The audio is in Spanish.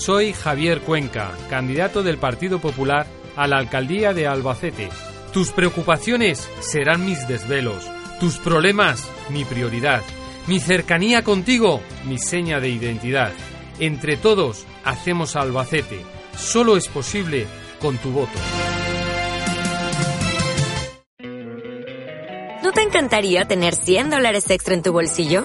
Soy Javier Cuenca, candidato del Partido Popular a la alcaldía de Albacete. Tus preocupaciones serán mis desvelos, tus problemas mi prioridad, mi cercanía contigo mi seña de identidad. Entre todos hacemos Albacete. Solo es posible con tu voto. ¿No te encantaría tener 100 dólares extra en tu bolsillo?